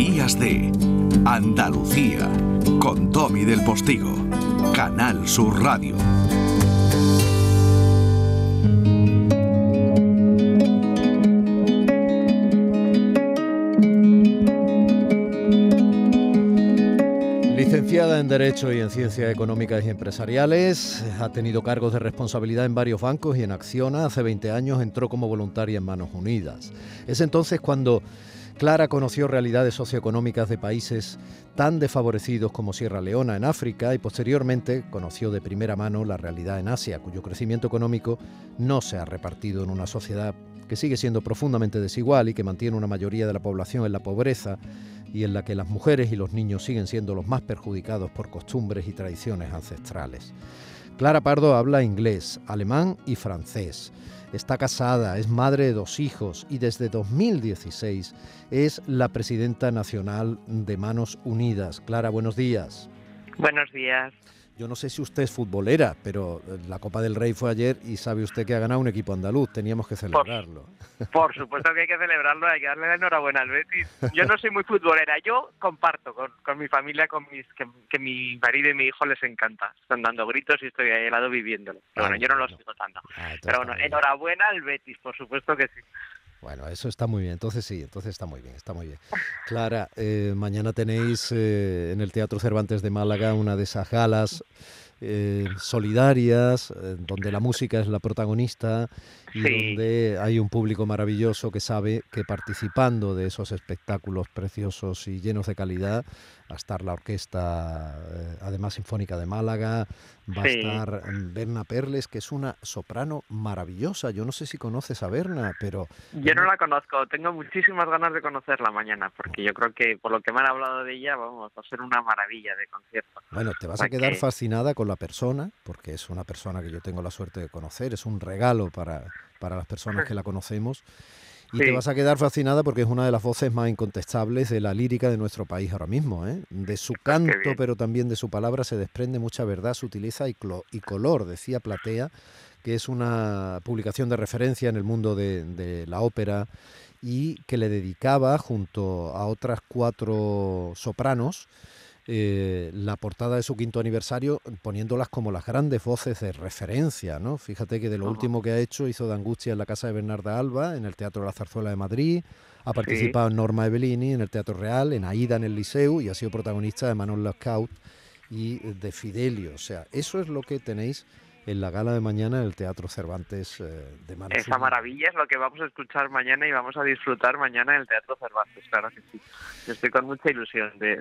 Días de Andalucía con Tommy del Postigo, Canal Sur Radio. Licenciada en Derecho y en Ciencias Económicas y Empresariales, ha tenido cargos de responsabilidad en varios bancos y en Acciona. Hace 20 años entró como voluntaria en Manos Unidas. Es entonces cuando Clara conoció realidades socioeconómicas de países tan desfavorecidos como Sierra Leona en África y posteriormente conoció de primera mano la realidad en Asia, cuyo crecimiento económico no se ha repartido en una sociedad que sigue siendo profundamente desigual y que mantiene una mayoría de la población en la pobreza y en la que las mujeres y los niños siguen siendo los más perjudicados por costumbres y tradiciones ancestrales. Clara Pardo habla inglés, alemán y francés. Está casada, es madre de dos hijos y desde 2016 es la presidenta nacional de Manos Unidas. Clara, buenos días. Buenos días. Yo no sé si usted es futbolera, pero la Copa del Rey fue ayer y sabe usted que ha ganado un equipo andaluz. Teníamos que celebrarlo. Por, supuesto que hay que celebrarlo, hay que darle la enhorabuena al Betis. Yo no soy muy futbolera, yo comparto con, mi familia, con mis que, mi marido y mi hijo les encanta. Están dando gritos y estoy ahí al lado viviéndolo. Pero bueno, yo no lo sigo tanto. Ah, pero bueno, enhorabuena al Betis, por supuesto que sí. Bueno, eso está muy bien. Entonces sí, entonces está muy bien, está muy bien. Clara, eh, mañana tenéis eh, en el Teatro Cervantes de Málaga una de esas galas eh, solidarias, donde la música es la protagonista y donde hay un público maravilloso que sabe que participando de esos espectáculos preciosos y llenos de calidad, va a estar la orquesta, además sinfónica de Málaga, va a estar mm, Berna Perles, que es una soprano maravillosa. Yo no sé si conoces a Berna, pero... Yo no la conozco, tengo muchísimas ganas de conocerla mañana, porque yo creo que por lo que me han hablado de ella, vamos, va a ser una maravilla de concierto. Bueno, te vas a quedar fascinada con la persona, porque es una persona que yo tengo la suerte de conocer, es un regalo para, para las personas que la conocemos. Y te vas a quedar fascinada porque es una de las voces más incontestables de la lírica de nuestro país ahora mismo. ¿eh? De su canto, pero también de su palabra, se desprende mucha verdad, sutileza y, y color, decía Platea, que es una publicación de referencia en el mundo de, de la ópera y que le dedicaba, junto a otras cuatro sopranos, eh, la portada de su quinto aniversario poniéndolas como las grandes voces de referencia, ¿no? Fíjate que de lo último que ha hecho hizo de Angustia en la casa de Bernarda Alba, en el Teatro de la Zarzuela de Madrid, ha participado en Norma Evelini, en el Teatro Real, en Aida en el Liceu y ha sido protagonista de Manon Lescaut y de Fidelio. O sea, eso es lo que tenéis en la gala de mañana en el Teatro Cervantes eh, de. Esa maravilla es lo que vamos a escuchar mañana y vamos a disfrutar mañana en el Teatro Cervantes, claro que sí. Yo estoy con mucha ilusión de,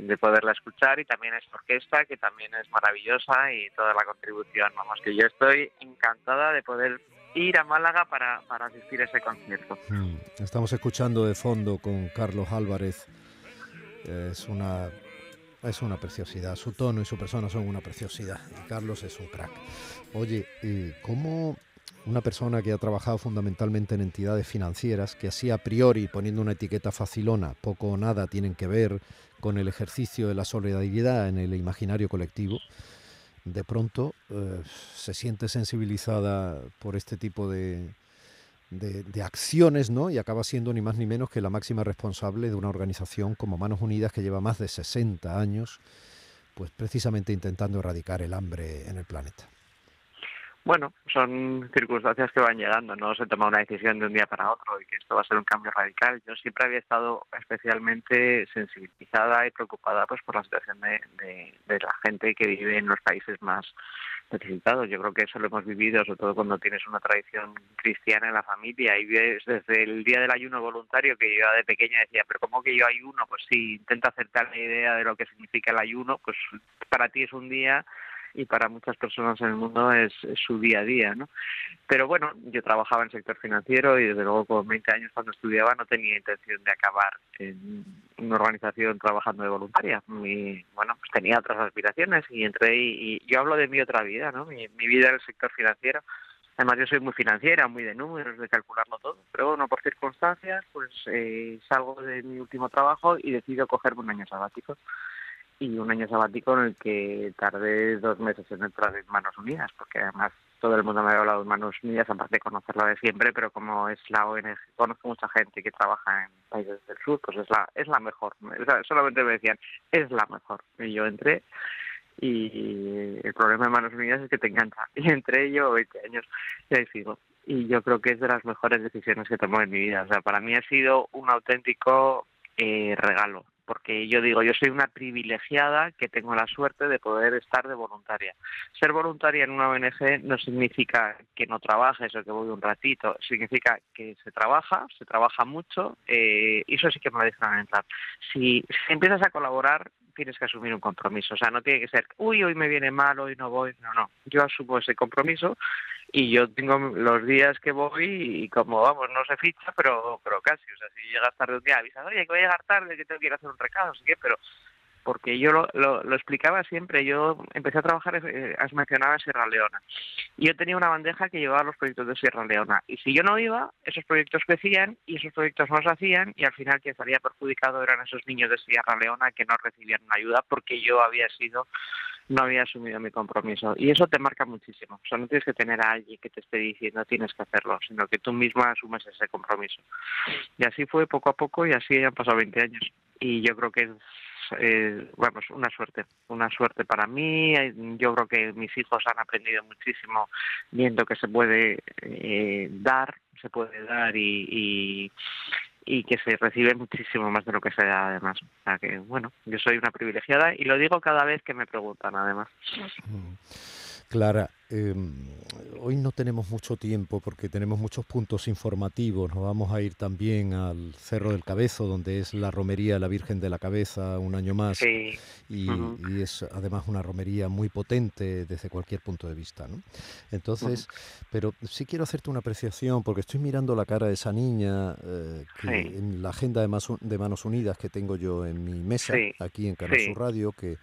de, poderla escuchar y también es orquesta, que también es maravillosa y toda la contribución. Vamos, que yo estoy encantada de poder ir a Málaga para, para asistir a ese concierto. Mm, estamos escuchando de fondo con Carlos Álvarez. Es una es una preciosidad. Su tono y su persona son una preciosidad. Y Carlos es un crack. Oye, eh, ¿cómo una persona que ha trabajado fundamentalmente en entidades financieras, que así a priori, poniendo una etiqueta facilona, poco o nada tienen que ver con el ejercicio de la solidaridad en el imaginario colectivo, de pronto eh, se siente sensibilizada por este tipo de, de, acciones, ¿no? Y acaba siendo ni más ni menos que la máxima responsable de una organización como Manos Unidas que lleva más de 60 años, pues precisamente intentando erradicar el hambre en el planeta. Bueno, son circunstancias que van llegando, no se toma una decisión de un día para otro y que esto va a ser un cambio radical. Yo siempre había estado especialmente sensibilizada y preocupada pues por la situación de la gente que vive en los países más necesitados. Yo creo que eso lo hemos vivido, sobre todo cuando tienes una tradición cristiana en la familia y desde el día del ayuno voluntario que yo de pequeña decía, pero ¿cómo que yo ayuno? Pues sí, intenta acercar la idea de lo que significa el ayuno, pues para ti es un día y para muchas personas en el mundo es, su día a día, ¿no? Pero bueno, yo trabajaba en el sector financiero y desde luego con 20 años cuando estudiaba no tenía intención de acabar en una organización trabajando de voluntaria. Mi, bueno, pues tenía otras aspiraciones y entré y, yo hablo de mi otra vida, ¿no? Mi, vida en el sector financiero. Además yo soy muy financiera, muy de números, de calcularlo todo, pero bueno, por circunstancias, pues eh, salgo de mi último trabajo y decido cogerme un año sabático y un año sabático en el que tardé dos meses en entrar en Manos Unidas, porque además todo el mundo me ha hablado de Manos Unidas, aparte de conocerla de siempre, pero como es la ONG, conozco mucha gente que trabaja en países del sur, pues es la, es la mejor. solamente me decían, es la mejor. Y yo entré y el problema de Manos Unidas es que te encanta. Y entre ellos 20 años y ahí sigo. Y yo creo que es de las mejores decisiones que tomo en mi vida. O sea, para mí ha sido un auténtico eh, regalo porque yo digo, yo soy una privilegiada que tengo la suerte de poder estar de voluntaria. Ser voluntaria en una ONG no significa que no trabajes o que voy un ratito, significa que se trabaja, se trabaja mucho, eh, y eso sí que me lo dejan entrar. Si, si empiezas a colaborar, tienes que asumir un compromiso. O sea, no tiene que ser, uy, hoy me viene mal, hoy no voy. No, no. Yo asumo ese compromiso y yo tengo los días que voy y como vamos no se ficha pero pero casi o sea si llegas tarde un día avisas oye que voy a llegar tarde que tengo que ir a hacer un recado así que pero porque yo lo, lo, explicaba siempre. Yo empecé a trabajar, eh, has mencionado, en Sierra Leona. Y yo tenía una bandeja que llevaba los proyectos de Sierra Leona. Y si yo no iba, esos proyectos crecían y esos proyectos no se hacían y al final quien salía perjudicado eran esos niños de Sierra Leona que no recibían ayuda porque yo había sido no había asumido mi compromiso. Y eso te marca muchísimo. O sea, no tienes que tener a alguien que te esté diciendo tienes que hacerlo, sino que tú misma asumes ese compromiso. Y así fue poco a poco y así han pasado 20 años. Y yo creo que eh, vamos, una suerte, una suerte para mí. Yo creo que mis hijos han aprendido muchísimo viendo que se puede eh, dar, se puede dar y, y, que se recibe muchísimo más de lo que se da además. O sea que, bueno, yo soy una privilegiada y lo digo cada vez que me preguntan además. Mm. Clara, em, hoy no tenemos mucho tiempo porque tenemos muchos puntos informativos. Nos vamos a ir también al Cerro del Cabezo, donde es la romería de la Virgen de la Cabeza un año más. Y, es además una romería muy potente desde cualquier punto de vista. ¿no? Entonces, pero sí quiero hacerte una apreciación porque estoy mirando la cara de esa niña eh, en la agenda de, de, Manos Unidas que tengo yo en mi mesa aquí en Canal Sur Radio, que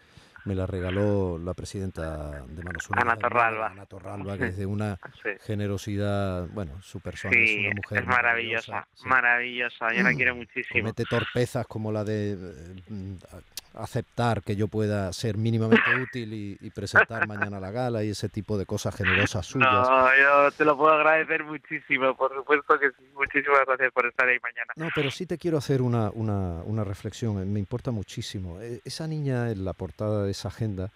me la regaló la presidenta de Manos Unidas. Ana Torralba. Ana Torralba, que es de una generosidad, bueno, su persona es una mujer. Es maravillosa, maravillosa, yo la quiero muchísimo. Comete torpezas como la de eh, aceptar que yo pueda ser mínimamente útil y, presentar mañana la gala y ese tipo de cosas generosas suyas. No, yo te lo puedo agradecer muchísimo, por supuesto que sí. Muchísimas gracias por estar ahí mañana. No, pero sí te quiero hacer una, una, una reflexión, eh, me importa muchísimo. E, esa niña en la portada de esa agenda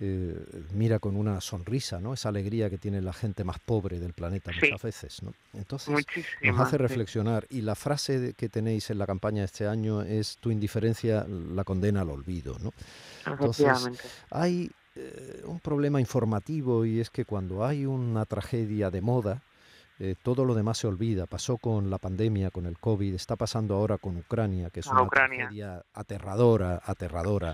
eh, mira con una sonrisa, ¿no? Esa alegría que tiene la gente más pobre del planeta muchas veces, ¿no? Entonces nos hace reflexionar. Y la frase que tenéis en la campaña de este año es tu indiferencia la condena al olvido, ¿no? Entonces hay eh, un problema informativo y es que cuando hay una tragedia de moda, eh, todo lo demás se olvida. Pasó con la pandemia, con el COVID, está pasando ahora con Ucrania, que es una tragedia aterradora, aterradora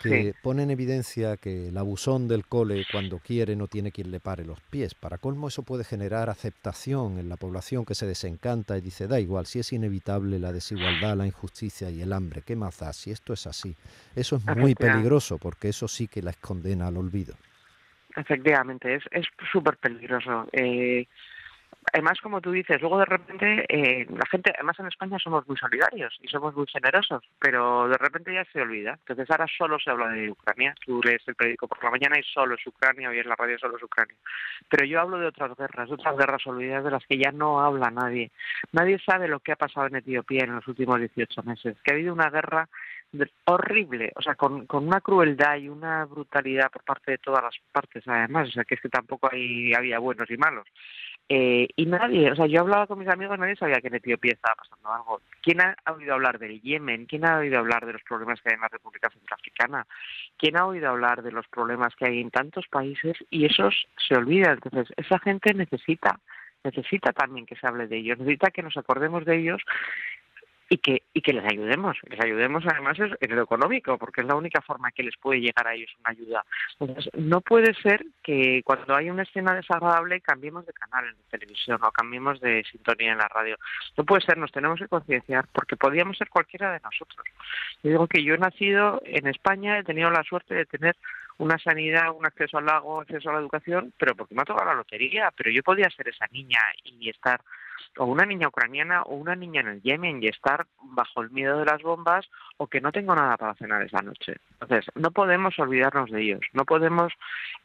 que pone en evidencia que el abusón del cole cuando quiere no tiene quien le pare los pies. Para colmo eso puede generar aceptación en la población que se desencanta y dice, da igual, si es inevitable la desigualdad, la injusticia y el hambre, ¿qué más da? Si esto es así. Eso es muy peligroso porque eso sí que la condena al olvido. Efectivamente, es súper peligroso. Eh, además, como tú dices, luego de repente eh, la gente, además en España somos muy solidarios y somos muy generosos, pero de repente ya se olvida. Entonces ahora solo se habla de Ucrania. Tú lees el periódico por la mañana y solo es Ucrania, hoy en la radio solo es Ucrania. Pero yo hablo de otras guerras, otras guerras olvidadas de las que ya no habla nadie. Nadie sabe lo que ha pasado en Etiopía en los últimos 18 meses, que ha habido una guerra horrible, o sea, con, con una crueldad y una brutalidad por parte de todas las partes, además, o sea, que es que tampoco hay, había buenos y malos. Eh, y nadie, o sea, yo hablaba con mis amigos, nadie sabía que en Etiopía estaba pasando algo. ¿Quién ha oído hablar del Yemen? ¿Quién ha oído hablar de los problemas que hay en la República Centroafricana? ¿Quién ha oído hablar de los problemas que hay en tantos países? Y esos se olvidan. Entonces, esa gente necesita necesita también que se hable de ellos, necesita que nos acordemos de ellos y que, y que les ayudemos, les ayudemos además en lo económico, porque es la única forma que les puede llegar a ellos una ayuda. Entonces, no puede ser que cuando hay una escena desagradable cambiemos de canal en la televisión o cambiemos de sintonía en la radio. No puede ser, nos tenemos que concienciar, porque podríamos ser cualquiera de nosotros. Yo digo que yo he nacido en España, he tenido la suerte de tener una sanidad, un acceso al lago, acceso a la educación, pero porque me ha tocado la lotería, pero yo podía ser esa niña y estar o una niña ucraniana o una niña en el Yemen y estar bajo el miedo de las bombas o que no tengo nada para cenar esa noche. Entonces, no podemos olvidarnos de ellos, no podemos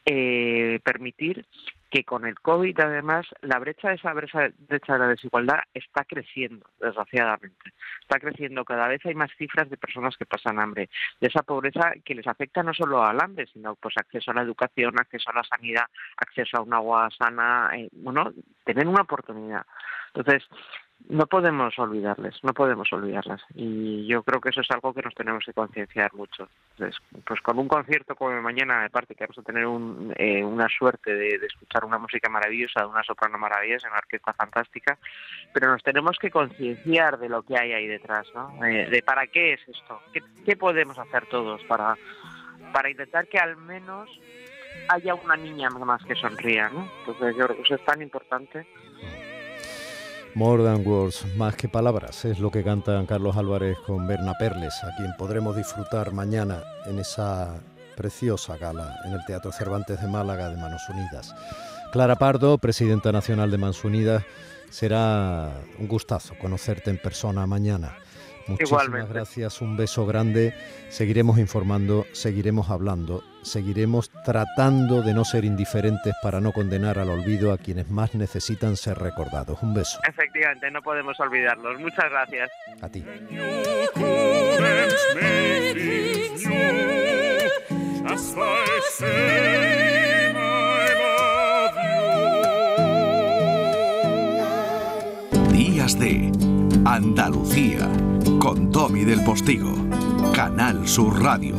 eh, permitir que con el COVID además la brecha, esa brecha, brecha de la desigualdad está creciendo, desgraciadamente. Está creciendo, cada vez hay más cifras de personas que pasan hambre, de esa pobreza que les afecta no solo al hambre, sino pues acceso a la educación, acceso a la sanidad, acceso a un agua sana, eh, bueno, tener una oportunidad. Entonces, no podemos olvidarles, no podemos olvidarlas. Y yo creo que eso es algo que nos tenemos que concienciar mucho. Entonces, pues con un concierto como mañana, aparte que vamos a tener eh, una suerte de, escuchar una música maravillosa, de una soprano maravillosa, una orquesta fantástica, pero nos tenemos que concienciar de lo que hay ahí detrás, ¿no? Eh, de para qué es esto, ¿Qué, podemos hacer todos para, para intentar que al menos haya una niña más que sonría, ¿no? Entonces yo creo que eso es tan importante. More than words, más que palabras, es lo que cantan Carlos Álvarez con Berna Perles, a quien podremos disfrutar mañana en esa preciosa gala en el Teatro Cervantes de Málaga de Manos Unidas. Clara Pardo, presidenta nacional de Manos Unidas, será un gustazo conocerte en persona mañana. Muchísimas gracias, un beso grande. Seguiremos informando, seguiremos hablando, seguiremos tratando de no ser indiferentes para no condenar al olvido a quienes más necesitan ser recordados. Un beso. Efectivamente, no podemos olvidarlos. Muchas gracias. A ti. Días de Andalucía con Tommy del Postigo, Canal Sur Radio.